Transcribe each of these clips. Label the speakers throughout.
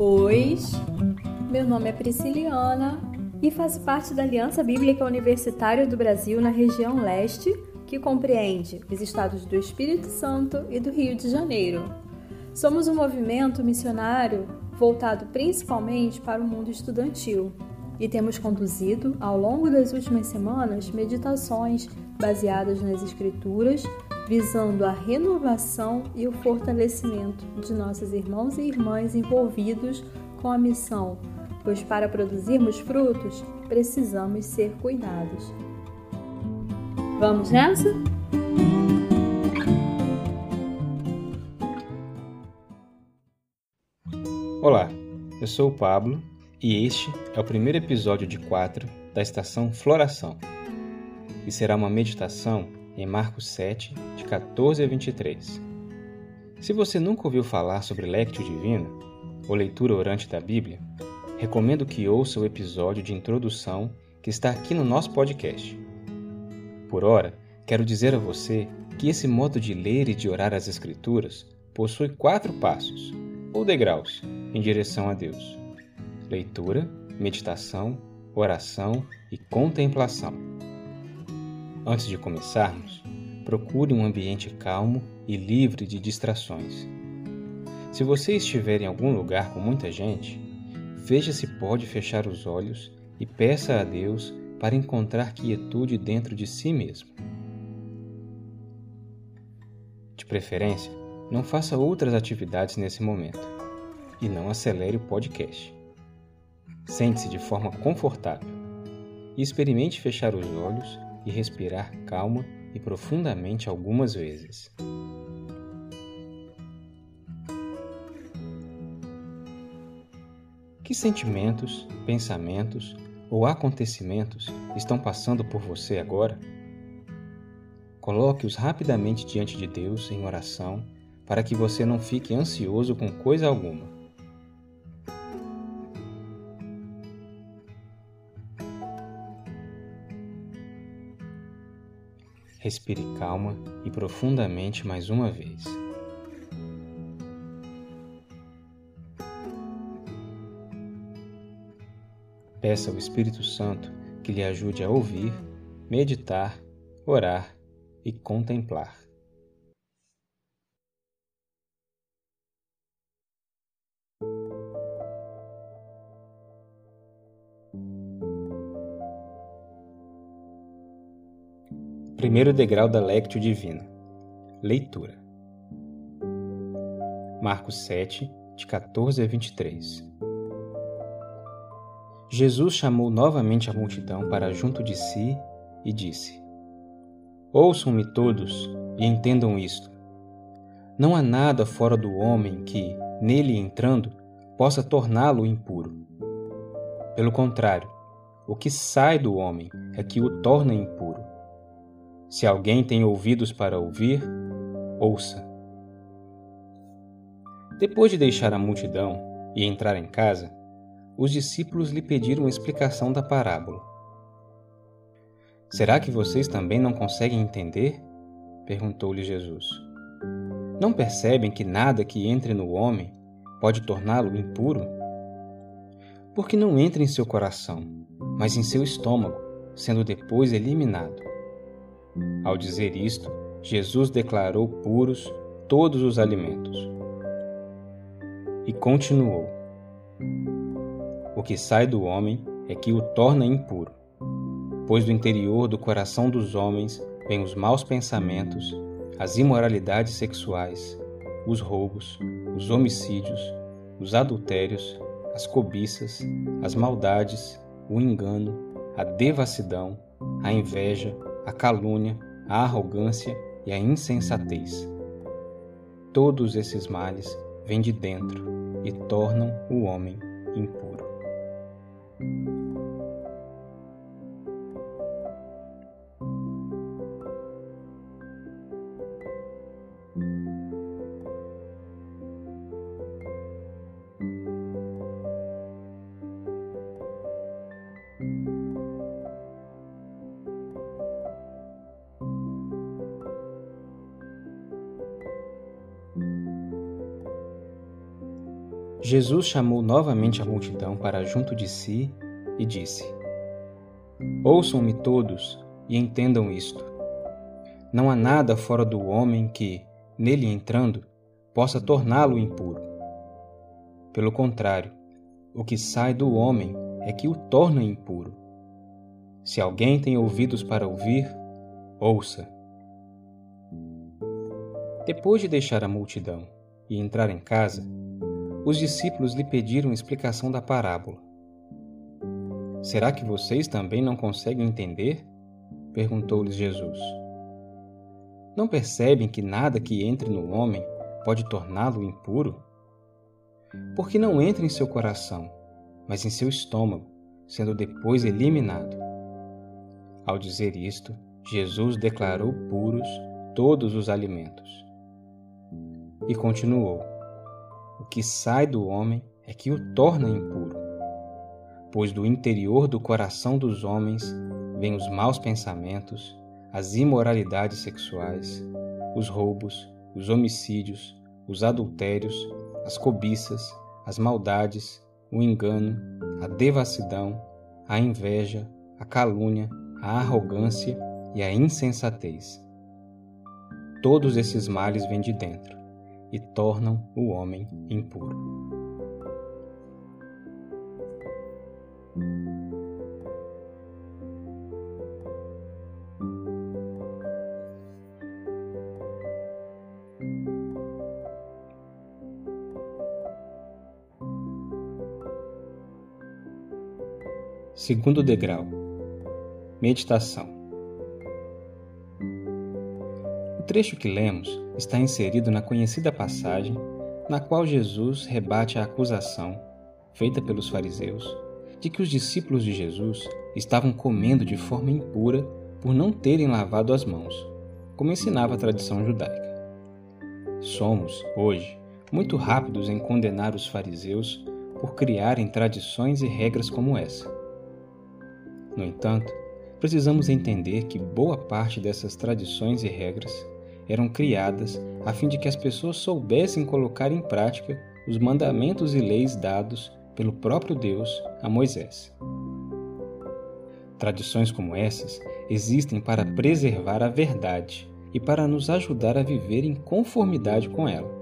Speaker 1: Oi, meu nome é Prisciliana e faço parte da Aliança Bíblica Universitária do Brasil na região leste, que compreende os estados do Espírito Santo e do Rio de Janeiro. Somos um movimento missionário voltado principalmente para o mundo estudantil e temos conduzido, ao longo das últimas semanas, meditações baseadas nas Escrituras, visando a renovação e o fortalecimento de nossos irmãos e irmãs envolvidos com a missão, pois para produzirmos frutos precisamos ser cuidados. Vamos nessa?
Speaker 2: Olá, eu sou o Pablo e este é o primeiro episódio de quatro da estação Floração. E será uma meditação em Marcos 7, de 14 a 23. Se você nunca ouviu falar sobre Lectio Divina, ou leitura orante da Bíblia, recomendo que ouça o episódio de introdução que está aqui no nosso podcast. Por ora, quero dizer a você que esse modo de ler e de orar as Escrituras possui quatro passos, ou degraus, em direção a Deus: leitura, meditação, oração e contemplação. Antes de começarmos, procure um ambiente calmo e livre de distrações. Se você estiver em algum lugar com muita gente, veja se pode fechar os olhos e peça a Deus para encontrar quietude dentro de si mesmo. De preferência, não faça outras atividades nesse momento e não acelere o podcast. Sente-se de forma confortável e experimente fechar os olhos e respirar calma e profundamente algumas vezes. Que sentimentos, pensamentos ou acontecimentos estão passando por você agora? Coloque-os rapidamente diante de Deus em oração para que você não fique ansioso com coisa alguma. Respire calma e profundamente mais uma vez. Peça ao Espírito Santo que lhe ajude a ouvir, meditar, orar e contemplar. Primeiro degrau da Lectio Divina. Leitura. Marcos 7, de 14 a 23. Jesus chamou novamente a multidão para junto de si e disse: Ouçam-me todos e entendam isto. Não há nada fora do homem que, nele entrando, possa torná-lo impuro. Pelo contrário, o que sai do homem é que o torna impuro. Se alguém tem ouvidos para ouvir, ouça. Depois de deixar a multidão e entrar em casa, os discípulos lhe pediram explicação da parábola. Será que vocês também não conseguem entender? perguntou-lhe Jesus. Não percebem que nada que entre no homem pode torná-lo impuro? Porque não entra em seu coração, mas em seu estômago, sendo depois eliminado. Ao dizer isto, Jesus declarou puros todos os alimentos. E continuou: O que sai do homem é que o torna impuro, pois do interior do coração dos homens vêm os maus pensamentos, as imoralidades sexuais, os roubos, os homicídios, os adultérios, as cobiças, as maldades, o engano, a devassidão, a inveja, a calúnia, a arrogância e a insensatez. Todos esses males vêm de dentro e tornam o homem impuro. Jesus chamou novamente a multidão para junto de si e disse: Ouçam-me todos e entendam isto. Não há nada fora do homem que, nele entrando, possa torná-lo impuro. Pelo contrário, o que sai do homem é que o torna impuro. Se alguém tem ouvidos para ouvir, ouça. Depois de deixar a multidão e entrar em casa, os discípulos lhe pediram explicação da parábola. Será que vocês também não conseguem entender? perguntou-lhes Jesus. Não percebem que nada que entre no homem pode torná-lo impuro? Porque não entra em seu coração, mas em seu estômago, sendo depois eliminado. Ao dizer isto, Jesus declarou puros todos os alimentos. E continuou: O que sai do homem é que o torna impuro, pois do interior do coração dos homens vêm os maus pensamentos, as imoralidades sexuais, os roubos, os homicídios, os adultérios, as cobiças, as maldades, o engano, a devassidão, a inveja, a calúnia, a arrogância e a insensatez. Todos esses males vêm de dentro e tornam o homem impuro. Segundo degrau Meditação trecho que lemos está inserido na conhecida passagem na qual Jesus rebate a acusação, feita pelos fariseus, de que os discípulos de Jesus estavam comendo de forma impura por não terem lavado as mãos, como ensinava a tradição judaica. Somos, hoje, muito rápidos em condenar os fariseus por criarem tradições e regras como essa no entanto, precisamos entender que boa parte dessas tradições e regras eram criadas a fim de que as pessoas soubessem colocar em prática os mandamentos e leis dados pelo próprio Deus a Moisés. Tradições como essas existem para preservar a verdade e para nos ajudar a viver em conformidade com ela.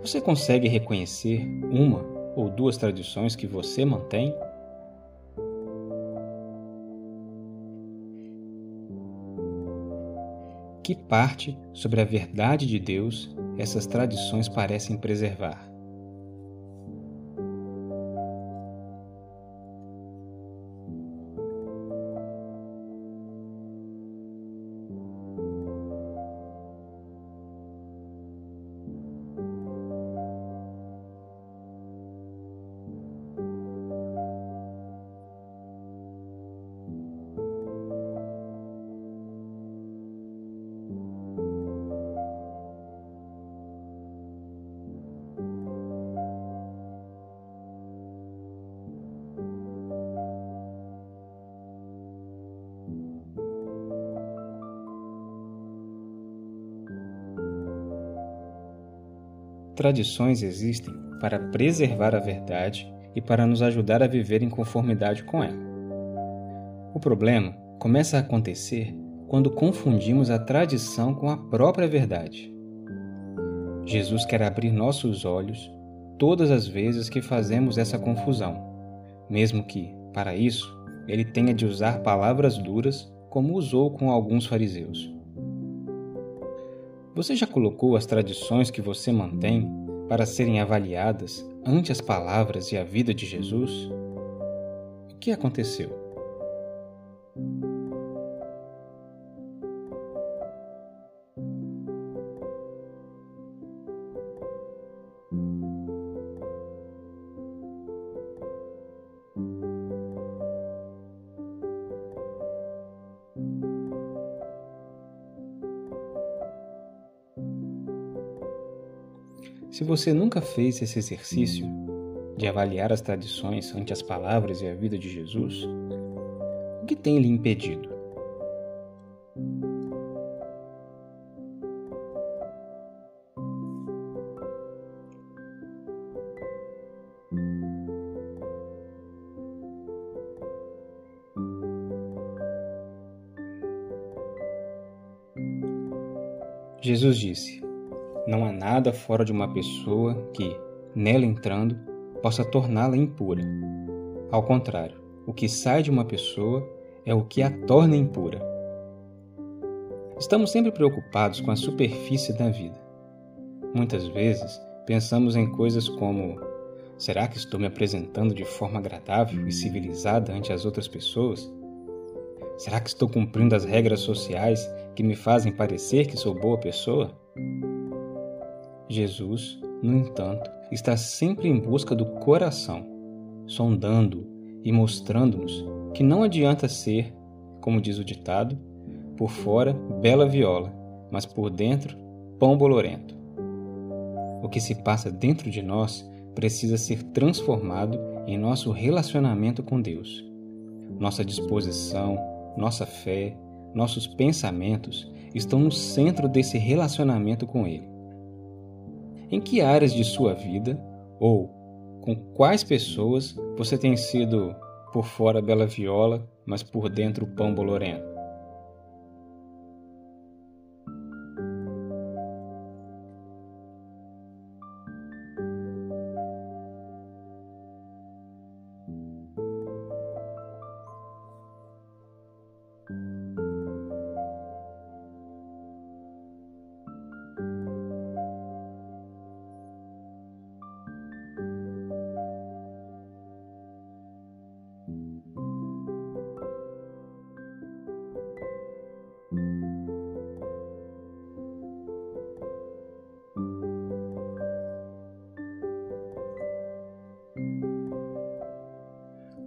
Speaker 2: Você consegue reconhecer uma ou duas tradições que você mantém? Que parte sobre a verdade de Deus essas tradições parecem preservar. Tradições existem para preservar a verdade e para nos ajudar a viver em conformidade com ela. O problema começa a acontecer quando confundimos a tradição com a própria verdade. Jesus quer abrir nossos olhos todas as vezes que fazemos essa confusão, mesmo que, para isso, ele tenha de usar palavras duras, como usou com alguns fariseus. Você já colocou as tradições que você mantém para serem avaliadas ante as palavras e a vida de Jesus? O que aconteceu? Se você nunca fez esse exercício de avaliar as tradições ante as palavras e a vida de Jesus, o que tem lhe impedido? Jesus disse: nada fora de uma pessoa que, nela entrando, possa torná-la impura. Ao contrário, o que sai de uma pessoa é o que a torna impura. Estamos sempre preocupados com a superfície da vida. Muitas vezes pensamos em coisas como: será que estou me apresentando de forma agradável e civilizada ante as outras pessoas? Será que estou cumprindo as regras sociais que me fazem parecer que sou boa pessoa? Jesus, no entanto, está sempre em busca do coração, sondando e mostrando-nos que não adianta ser, como diz o ditado, por fora bela viola, mas por dentro pão bolorento. O que se passa dentro de nós precisa ser transformado em nosso relacionamento com Deus. Nossa disposição, nossa fé, nossos pensamentos estão no centro desse relacionamento com Ele. Em que áreas de sua vida ou com quais pessoas você tem sido por fora bela viola, mas por dentro pão bolorento?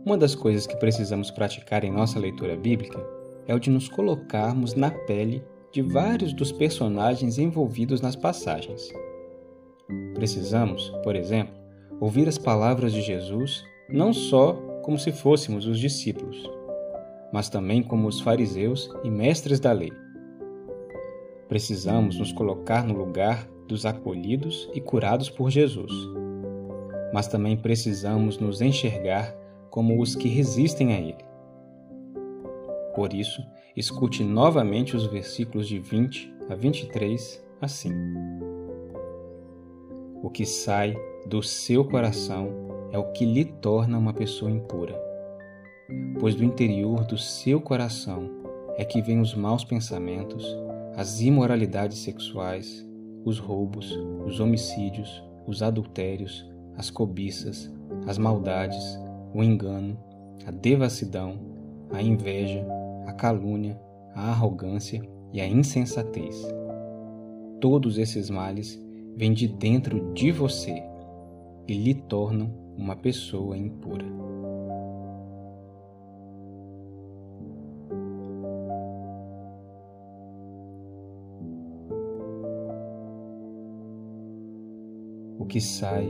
Speaker 2: Uma das coisas que precisamos praticar em nossa leitura bíblica é o de nos colocarmos na pele de vários dos personagens envolvidos nas passagens. Precisamos, por exemplo, ouvir as palavras de Jesus não só como se fôssemos os discípulos, mas também como os fariseus e mestres da lei. Precisamos nos colocar no lugar dos acolhidos e curados por Jesus, mas também precisamos nos enxergar como os que resistem a ele. Por isso, escute novamente os versículos de 20 a 23 assim: O que sai do seu coração é o que lhe torna uma pessoa impura. Pois do interior do seu coração é que vêm os maus pensamentos, as imoralidades sexuais, os roubos, os homicídios, os adultérios, as cobiças, as maldades, o engano, a devassidão, a inveja, a calúnia, a arrogância e a insensatez. Todos esses males vêm de dentro de você e lhe tornam uma pessoa impura. O que sai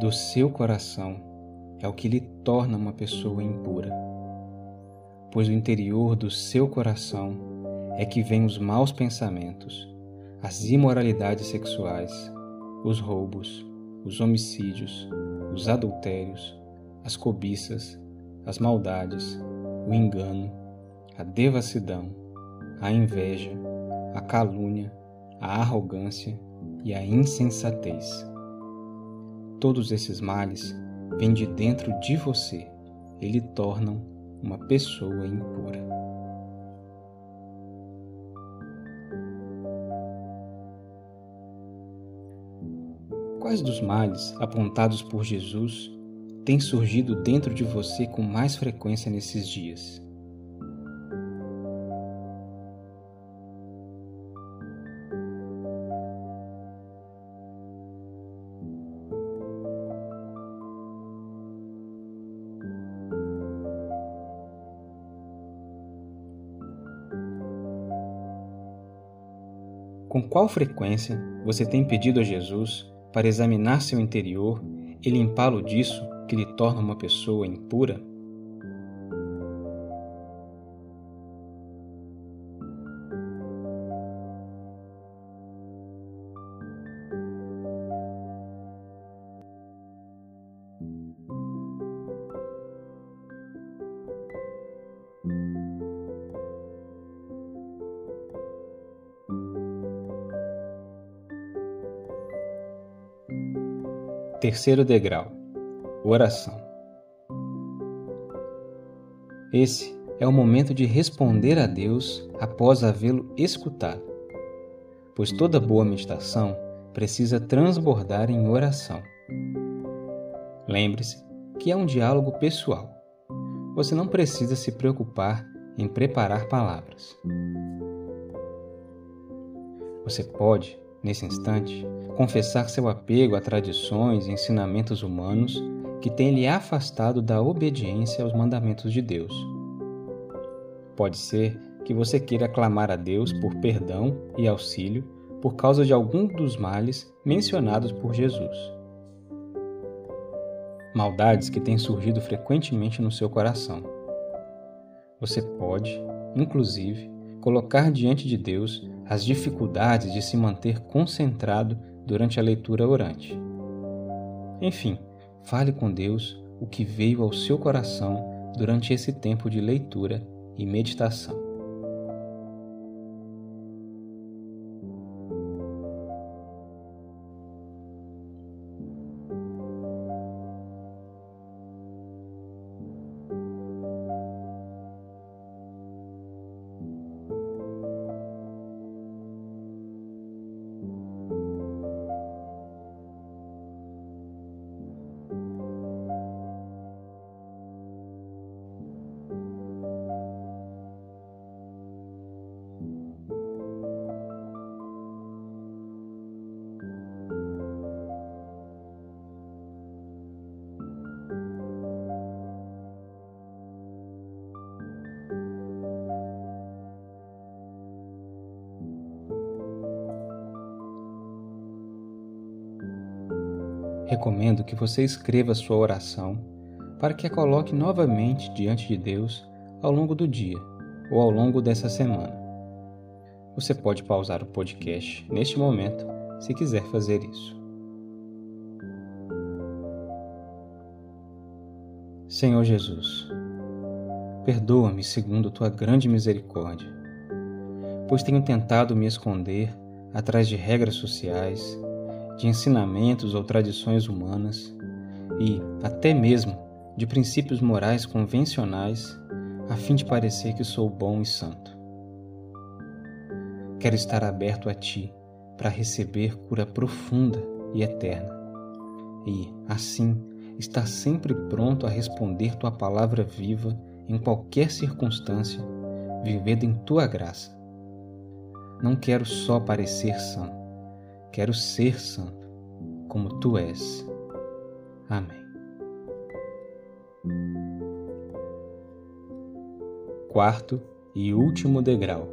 Speaker 2: do seu coração é o que lhe torna uma pessoa impura. Pois do interior do seu coração é que vêm os maus pensamentos, as imoralidades sexuais, os roubos, os homicídios, os adultérios, as cobiças, as maldades, o engano, a devassidão, a inveja, a calúnia, a arrogância e a insensatez. Todos esses males vêm de dentro de você e lhe tornam uma pessoa impura. Quais dos males apontados por Jesus têm surgido dentro de você com mais frequência nesses dias? Com qual frequência você tem pedido a Jesus para examinar seu interior e limpá-lo disso que lhe torna uma pessoa impura? Terceiro degrau Oração. Esse é o momento de responder a Deus após havê-lo escutado, pois toda boa meditação precisa transbordar em oração. Lembre-se que é um diálogo pessoal. Você não precisa se preocupar em preparar palavras. Você pode, nesse instante, confessar seu apego a tradições e ensinamentos humanos que têm lhe afastado da obediência aos mandamentos de Deus. Pode ser que você queira clamar a Deus por perdão e auxílio por causa de algum dos males mencionados por Jesus. Maldades que têm surgido frequentemente no seu coração. Você pode, inclusive, colocar diante de Deus as dificuldades de se manter concentrado durante a leitura orante. Enfim, fale com Deus o que veio ao seu coração durante esse tempo de leitura e meditação. Recomendo que você escreva sua oração para que a coloque novamente diante de Deus ao longo do dia ou ao longo dessa semana. Você pode pausar o podcast neste momento se quiser fazer isso. Senhor Jesus, perdoa-me segundo tua grande misericórdia, pois tenho tentado me esconder atrás de regras sociais de ensinamentos ou tradições humanas e, até mesmo, de princípios morais convencionais a fim de parecer que sou bom e santo. Quero estar aberto a Ti para receber cura profunda e eterna e, assim, estar sempre pronto a responder Tua palavra viva em qualquer circunstância, vivendo em Tua graça. Não quero só parecer santo Quero ser santo, como tu és. Amém. Quarto e último degrau: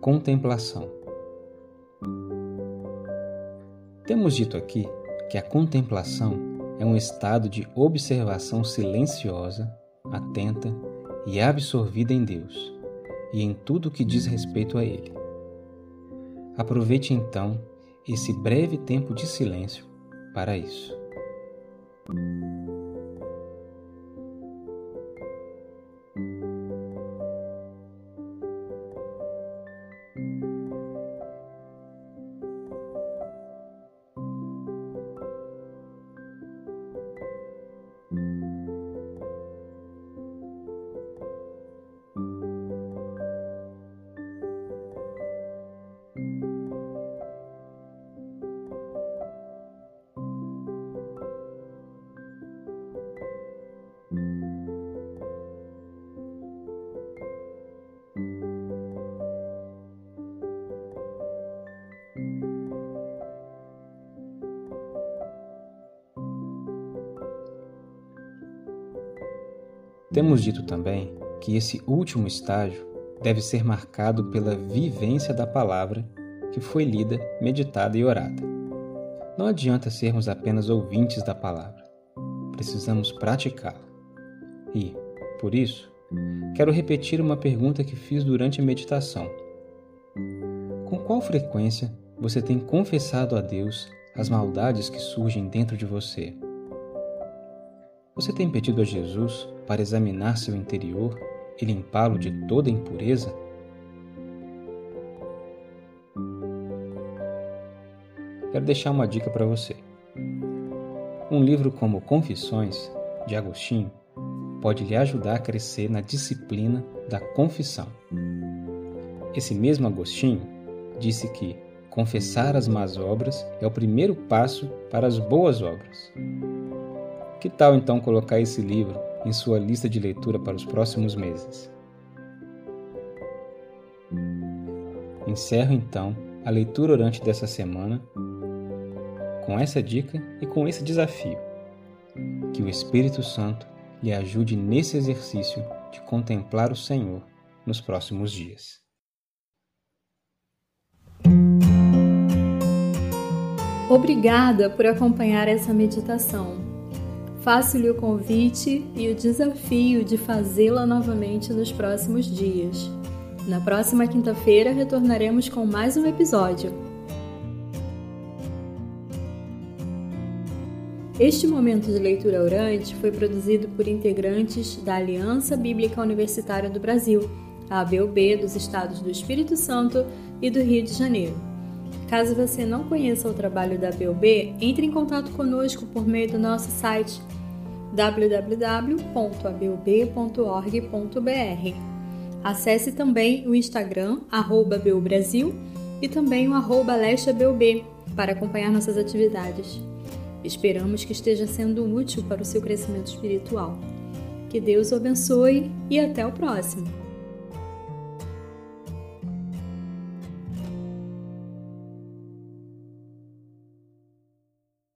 Speaker 2: Contemplação. Temos dito aqui que a contemplação é um estado de observação silenciosa, atenta e absorvida em Deus e em tudo que diz respeito a Ele. Aproveite então esse breve tempo de silêncio para isso. Temos dito também que esse último estágio deve ser marcado pela vivência da palavra que foi lida, meditada e orada. Não adianta sermos apenas ouvintes da palavra, precisamos praticá-la. E, por isso, quero repetir uma pergunta que fiz durante a meditação. Com qual frequência você tem confessado a Deus as maldades que surgem dentro de você? Você tem pedido a Jesus para examinar seu interior e limpá-lo de toda impureza? Quero deixar uma dica para você. Um livro como Confissões, de Agostinho, pode lhe ajudar a crescer na disciplina da confissão. Esse mesmo Agostinho disse que confessar as más obras é o primeiro passo para as boas obras. Que tal então colocar esse livro em sua lista de leitura para os próximos meses? Encerro então a leitura orante dessa semana com essa dica e com esse desafio. Que o Espírito Santo lhe ajude nesse exercício de contemplar o Senhor nos próximos dias.
Speaker 1: Obrigada por acompanhar essa meditação. Faço-lhe o convite e o desafio de fazê-la novamente nos próximos dias. Na próxima quinta-feira retornaremos com mais um episódio. Este momento de leitura orante foi produzido por integrantes da Aliança Bíblica Universitária do Brasil, a ABUB dos Estados do Espírito Santo e do Rio de Janeiro. Caso você não conheça o trabalho da BUB, entre em contato conosco por meio do nosso site www.abub.org.br. Acesse também o Instagram @beubrasil e também o arroba para acompanhar nossas atividades. Esperamos que esteja sendo útil para o seu crescimento espiritual. Que Deus o abençoe e até o próximo!